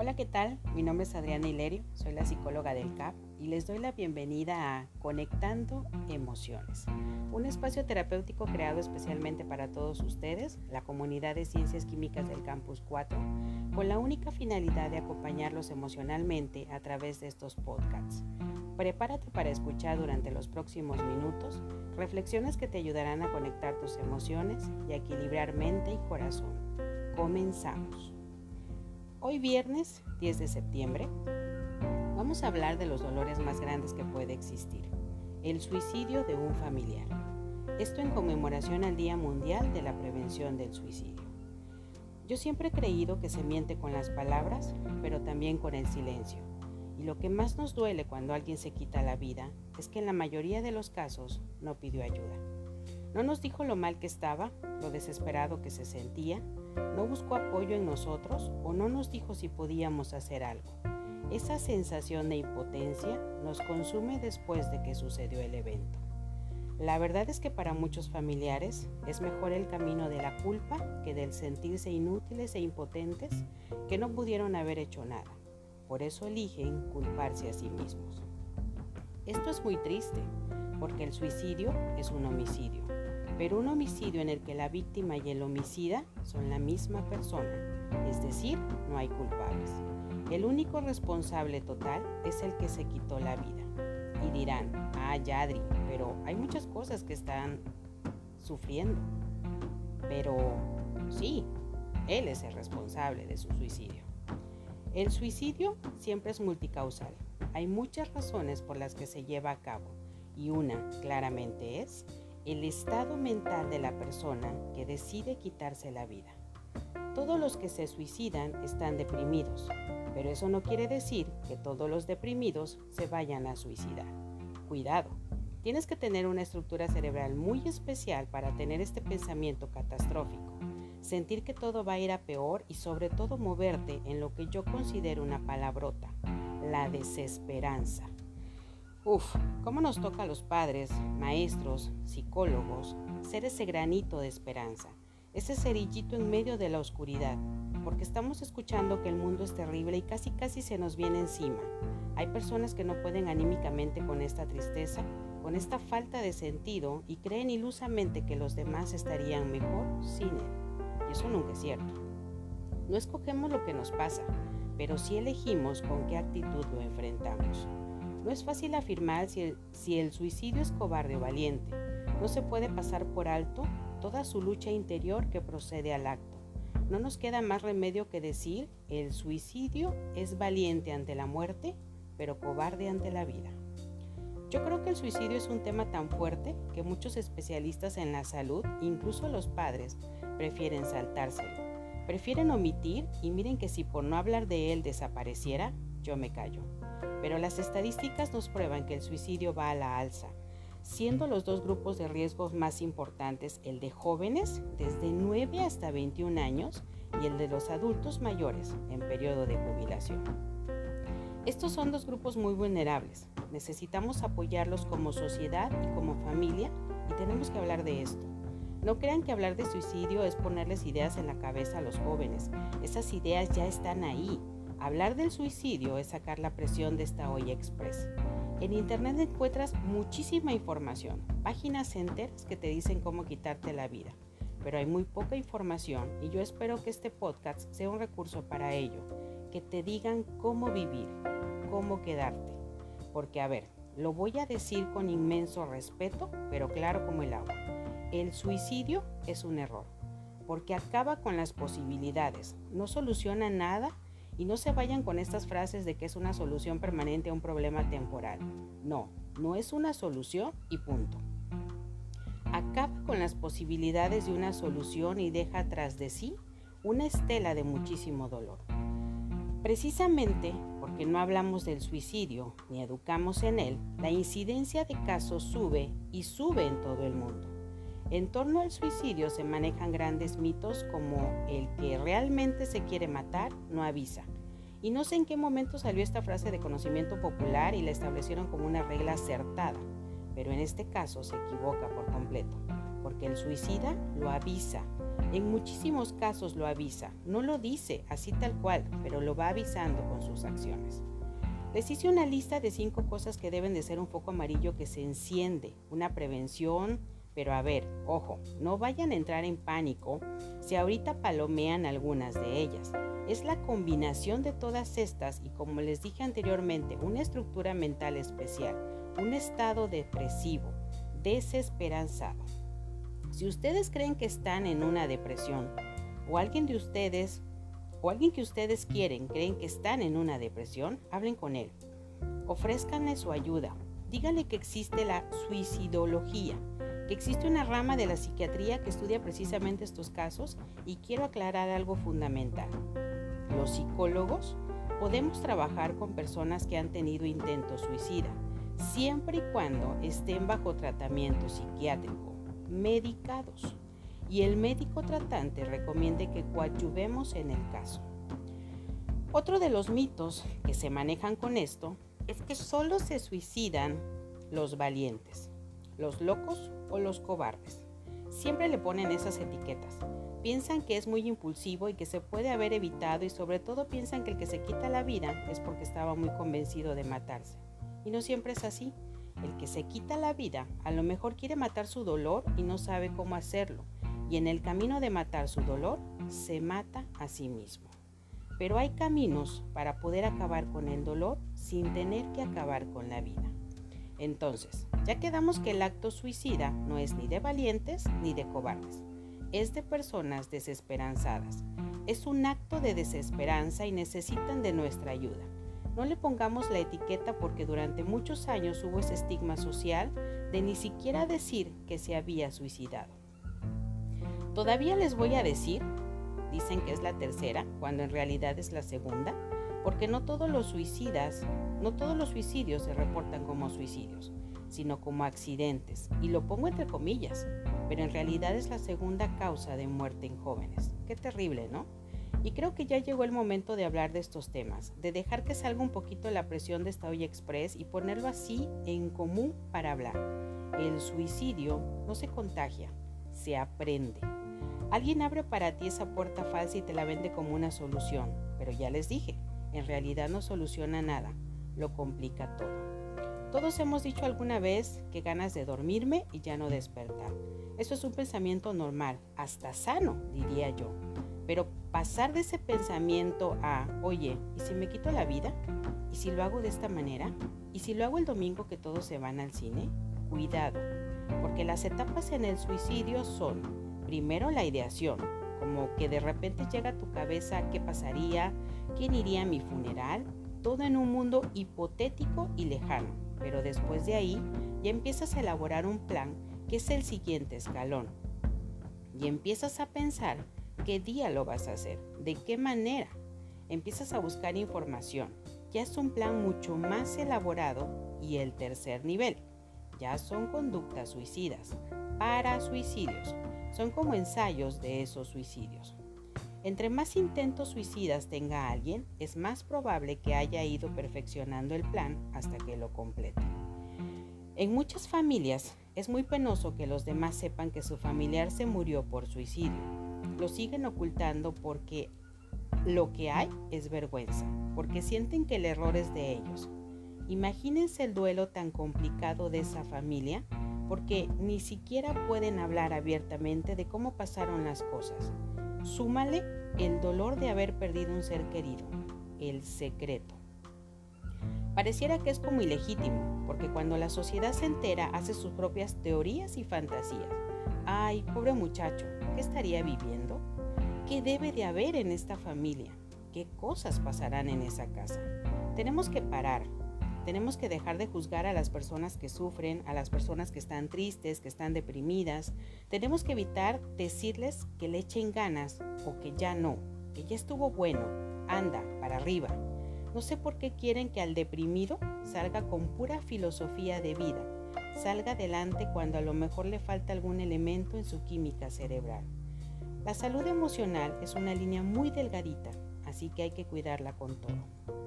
Hola, ¿qué tal? Mi nombre es Adriana Hilerio, soy la psicóloga del CAP y les doy la bienvenida a Conectando Emociones, un espacio terapéutico creado especialmente para todos ustedes, la comunidad de ciencias químicas del Campus 4, con la única finalidad de acompañarlos emocionalmente a través de estos podcasts. Prepárate para escuchar durante los próximos minutos reflexiones que te ayudarán a conectar tus emociones y a equilibrar mente y corazón. Comenzamos. Hoy viernes 10 de septiembre vamos a hablar de los dolores más grandes que puede existir, el suicidio de un familiar. Esto en conmemoración al Día Mundial de la Prevención del Suicidio. Yo siempre he creído que se miente con las palabras, pero también con el silencio. Y lo que más nos duele cuando alguien se quita la vida es que en la mayoría de los casos no pidió ayuda. No nos dijo lo mal que estaba, lo desesperado que se sentía, no buscó apoyo en nosotros o no nos dijo si podíamos hacer algo. Esa sensación de impotencia nos consume después de que sucedió el evento. La verdad es que para muchos familiares es mejor el camino de la culpa que del sentirse inútiles e impotentes que no pudieron haber hecho nada. Por eso eligen culparse a sí mismos. Esto es muy triste, porque el suicidio es un homicidio pero un homicidio en el que la víctima y el homicida son la misma persona, es decir, no hay culpables. El único responsable total es el que se quitó la vida. Y dirán, ah, Yadri, pero hay muchas cosas que están sufriendo. Pero sí, él es el responsable de su suicidio. El suicidio siempre es multicausal. Hay muchas razones por las que se lleva a cabo y una claramente es el estado mental de la persona que decide quitarse la vida. Todos los que se suicidan están deprimidos, pero eso no quiere decir que todos los deprimidos se vayan a suicidar. Cuidado, tienes que tener una estructura cerebral muy especial para tener este pensamiento catastrófico, sentir que todo va a ir a peor y sobre todo moverte en lo que yo considero una palabrota, la desesperanza. Uf, ¿cómo nos toca a los padres, maestros, psicólogos ser ese granito de esperanza, ese cerillito en medio de la oscuridad? Porque estamos escuchando que el mundo es terrible y casi casi se nos viene encima. Hay personas que no pueden anímicamente con esta tristeza, con esta falta de sentido y creen ilusamente que los demás estarían mejor sin él. Y eso nunca es cierto. No escogemos lo que nos pasa, pero sí elegimos con qué actitud lo enfrentamos. No es fácil afirmar si el, suicidio es cobarde o valiente. No se puede pasar por alto toda su lucha interior que procede al acto. No nos queda más remedio que decir, el suicidio es valiente ante la muerte, pero cobarde ante la vida. Yo creo que el suicidio es un tema tan fuerte que muchos especialistas en la salud, incluso los padres, prefieren saltárselo. Prefieren omitir y miren que si por no hablar de él desapareciera, yo me callo pero las estadísticas nos prueban que el suicidio va a la alza, siendo los dos grupos de riesgos más importantes el de jóvenes desde 9 hasta 21 años y el de los adultos mayores en periodo de jubilación. Estos son dos grupos muy vulnerables. Necesitamos apoyarlos como sociedad y como familia y tenemos que hablar de esto. No crean que hablar de suicidio es ponerles ideas en la cabeza a los jóvenes. Esas ideas ya están ahí Hablar del suicidio es sacar la presión de esta olla express. En internet encuentras muchísima información, páginas enteras que te dicen cómo quitarte la vida, pero hay muy poca información y yo espero que este podcast sea un recurso para ello, que te digan cómo vivir, cómo quedarte. Porque a ver, lo voy a decir con inmenso respeto, pero claro como el agua. El suicidio es un error, porque acaba con las posibilidades, no soluciona nada y no se vayan con estas frases de que es una solución permanente a un problema temporal. No, no es una solución y punto. Acaba con las posibilidades de una solución y deja tras de sí una estela de muchísimo dolor. Precisamente porque no hablamos del suicidio ni educamos en él, la incidencia de casos sube y sube en todo el mundo. En torno al suicidio se manejan grandes mitos como el que realmente se quiere matar no avisa. Y no sé en qué momento salió esta frase de conocimiento popular y la establecieron como una regla acertada, pero en este caso se equivoca por completo, porque el suicida lo avisa, En muchísimos casos lo avisa, no lo dice así tal cual, pero lo va avisando con sus acciones. Les hice una lista de cinco cosas que deben de ser un foco amarillo que se enciende, una prevención, pero a ver, ojo, no vayan a entrar en pánico si ahorita palomean algunas de ellas. Es la combinación de todas estas y como les dije anteriormente, una estructura mental especial, un estado depresivo, desesperanzado. Si ustedes creen que están en una depresión o alguien de ustedes o alguien que ustedes quieren creen que están en una depresión, hablen con él. Ofrézcanle su ayuda. Díganle que existe la suicidología, que existe una rama de la psiquiatría que estudia precisamente estos casos y quiero aclarar algo fundamental. Los psicólogos podemos trabajar con personas que han tenido intentos suicida, siempre y cuando estén bajo tratamiento psiquiátrico, medicados y el médico tratante recomiende que coadyuvemos en el caso. Otro de los mitos que se manejan con esto es que solo se suicidan los valientes, los locos o los cobardes. Siempre le ponen esas etiquetas. Piensan que es muy impulsivo y que se puede haber evitado y sobre todo piensan que el que se quita la vida es porque estaba muy convencido de matarse. Y no siempre es así. El que se quita la vida a lo mejor quiere matar su dolor y no sabe cómo hacerlo y en el camino de matar su dolor, se mata a sí mismo. Pero hay caminos para poder acabar con el dolor sin tener que acabar con la vida. Entonces, ya quedamos que el acto suicida no es ni de valientes ni de cobardes, es de personas desesperanzadas. Es un acto de desesperanza y necesitan de nuestra ayuda. No le pongamos la etiqueta porque durante muchos años hubo ese estigma social de ni siquiera decir que se había suicidado. Todavía les voy a decir, dicen que es la tercera, cuando en realidad es la segunda, porque no todos los suicidas, no todos los suicidios se reportan como suicidios, sino como accidentes, y lo pongo entre comillas, pero en realidad es la segunda causa de muerte en jóvenes. Qué terrible, ¿no? Y creo que ya llegó el momento de hablar de estos temas, de dejar que salga un poquito la presión de esta olla express y ponerlo así en común para hablar. El suicidio no se contagia, se aprende. Alguien abre para ti esa puerta falsa y te la vende como una solución, pero ya les dije, en realidad no soluciona nada, lo complica todo. Todos hemos dicho alguna vez que ganas de dormirme y ya no despertar. Eso es un pensamiento normal, hasta sano, diría yo. Pero pasar de ese pensamiento a, oye, ¿y si me quito la vida? ¿Y si lo hago de esta manera? ¿Y si lo hago el domingo que todos se van al cine? Cuidado, porque las etapas en el suicidio son Primero la ideación, como que de repente llega a tu cabeza qué pasaría, quién iría a mi funeral, todo en un mundo hipotético y lejano. Pero después de ahí ya empiezas a elaborar un plan que es el siguiente escalón. Y empiezas a pensar qué día lo vas a hacer, de qué manera. Empiezas a buscar información. Ya es un plan mucho más elaborado y el tercer nivel. Ya son conductas suicidas, para suicidios, son como ensayos de esos suicidios. Entre más intentos suicidas tenga alguien, es más probable que haya ido perfeccionando el plan hasta que lo complete. En muchas familias es muy penoso que los demás sepan que su familiar se murió por suicidio. Lo siguen ocultando porque lo que hay es vergüenza, porque sienten que el error es de ellos. Imagínense el duelo tan complicado de esa familia porque ni siquiera pueden hablar abiertamente de cómo pasaron las cosas. Súmale el dolor de haber perdido un ser querido, el secreto. Pareciera que es como ilegítimo, porque cuando la sociedad se entera hace sus propias teorías y fantasías. Ay, pobre muchacho, ¿qué estaría viviendo? ¿Qué debe de haber en esta familia? ¿Qué cosas pasarán en esa casa? Tenemos que parar, tenemos que dejar de juzgar a las personas que sufren, a las personas que están tristes, que están deprimidas. Tenemos que evitar decirles que le echen ganas o que ya no, que ya estuvo bueno, anda, para arriba. No sé por qué quieren que al deprimido salga con pura filosofía de vida, salga adelante cuando a lo mejor le falta algún elemento en su química cerebral. La salud emocional es una línea muy delgadita, así que hay que cuidarla con todo.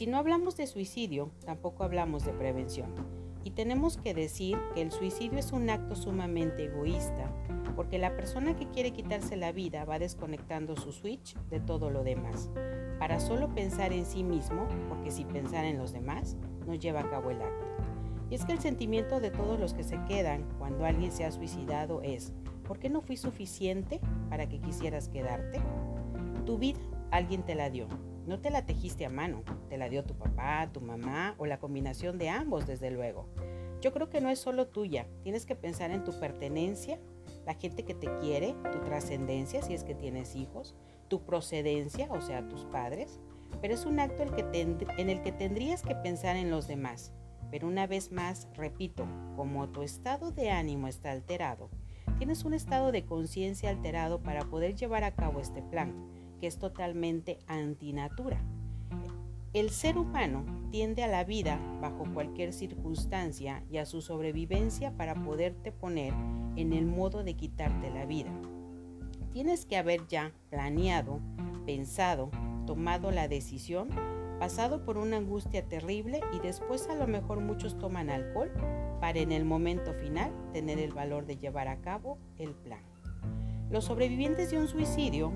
Si no hablamos de suicidio, tampoco hablamos de prevención. Y tenemos que decir que el suicidio es un acto sumamente egoísta, porque la persona que quiere quitarse la vida va desconectando su switch de todo lo demás, para solo pensar en sí mismo, porque si pensar en los demás no lleva a cabo el acto. Y es que el sentimiento de todos los que se quedan cuando alguien se ha suicidado es, ¿por qué no fui suficiente para que quisieras quedarte? Tu vida alguien te la dio, no te la tejiste a mano, te la dio tu papá, tu mamá o la combinación de ambos, desde luego. Yo creo que no es solo tuya, tienes que pensar en tu pertenencia, la gente que te quiere, tu trascendencia si es que tienes hijos, tu procedencia, o sea, tus padres, pero es un acto en el que tendrías que pensar en los demás. Pero una vez más, repito, como tu estado de ánimo está alterado, tienes un estado de conciencia alterado para poder llevar a cabo este plan, que es totalmente antinatura. El ser humano tiende a la vida bajo cualquier circunstancia y a su sobrevivencia para poderte poner en el modo de quitarte la vida. Tienes que haber ya planeado, pensado, tomado la decisión, pasado por una angustia terrible y después a lo mejor muchos toman alcohol para en el momento final tener el valor de llevar a cabo el plan. Los sobrevivientes de un suicidio,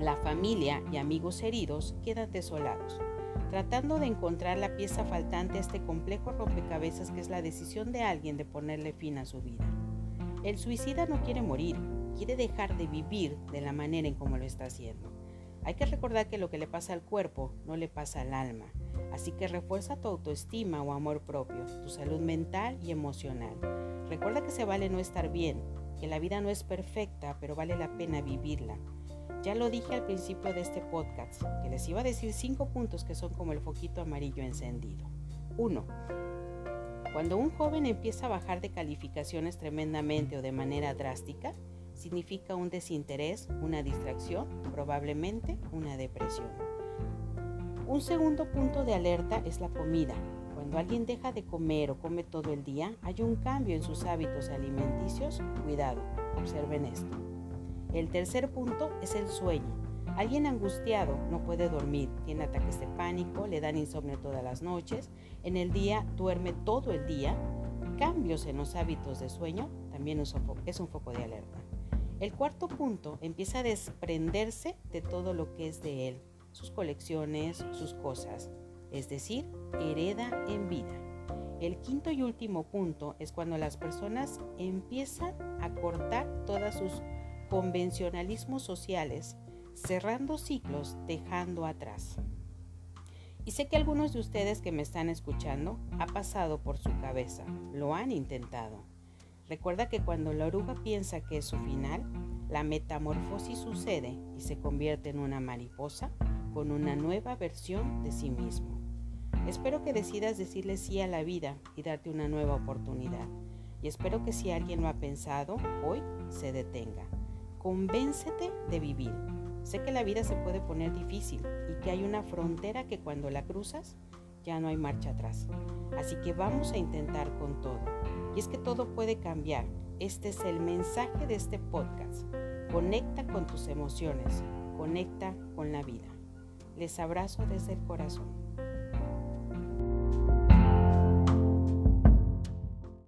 la familia y amigos heridos quedan desolados tratando de encontrar la pieza faltante a este complejo rompecabezas que es la decisión de alguien de ponerle fin a su vida. El suicida no quiere morir, quiere dejar de vivir de la manera en como lo está haciendo. Hay que recordar que lo que le pasa al cuerpo no le pasa al alma, así que refuerza tu autoestima o amor propio, tu salud mental y emocional. Recuerda que se vale no estar bien, que la vida no es perfecta, pero vale la pena vivirla ya lo dije al principio de este podcast, que les iba a decir cinco puntos que son como el foquito amarillo encendido. 1. Cuando un joven empieza a bajar de calificaciones tremendamente o de manera drástica, significa un desinterés, una distracción, probablemente una depresión. Un segundo punto de alerta es la comida. Cuando alguien deja de comer o come todo el día, hay un cambio en sus hábitos alimenticios. Cuidado, observen esto. El tercer punto es el sueño. Alguien angustiado no puede dormir, tiene ataques de pánico, le dan insomnio todas las noches, en el día duerme todo el día. Cambios en los hábitos de sueño también es un foco de alerta. El cuarto punto empieza a desprenderse de todo lo que es de él, sus colecciones, sus cosas, es decir, hereda en vida. El quinto y último punto es cuando las personas empiezan a cortar todas sus convencionalismos sociales, cerrando ciclos, dejando atrás. Y sé que algunos de ustedes que me están escuchando ha pasado por su cabeza, lo han intentado. Recuerda que cuando la oruga piensa que es su final, la metamorfosis sucede y se convierte en una mariposa con una nueva versión de sí mismo. Espero que decidas decirle sí a la vida y darte una nueva oportunidad. Y espero que si alguien lo ha pensado, hoy se detenga. Convéncete de vivir. Sé que la vida se puede poner difícil y que hay una frontera que cuando la cruzas ya no hay marcha atrás. Así que vamos a intentar con todo. Y es que todo puede cambiar. Este es el mensaje de este podcast. Conecta con tus emociones, conecta con la vida. Les abrazo desde el corazón.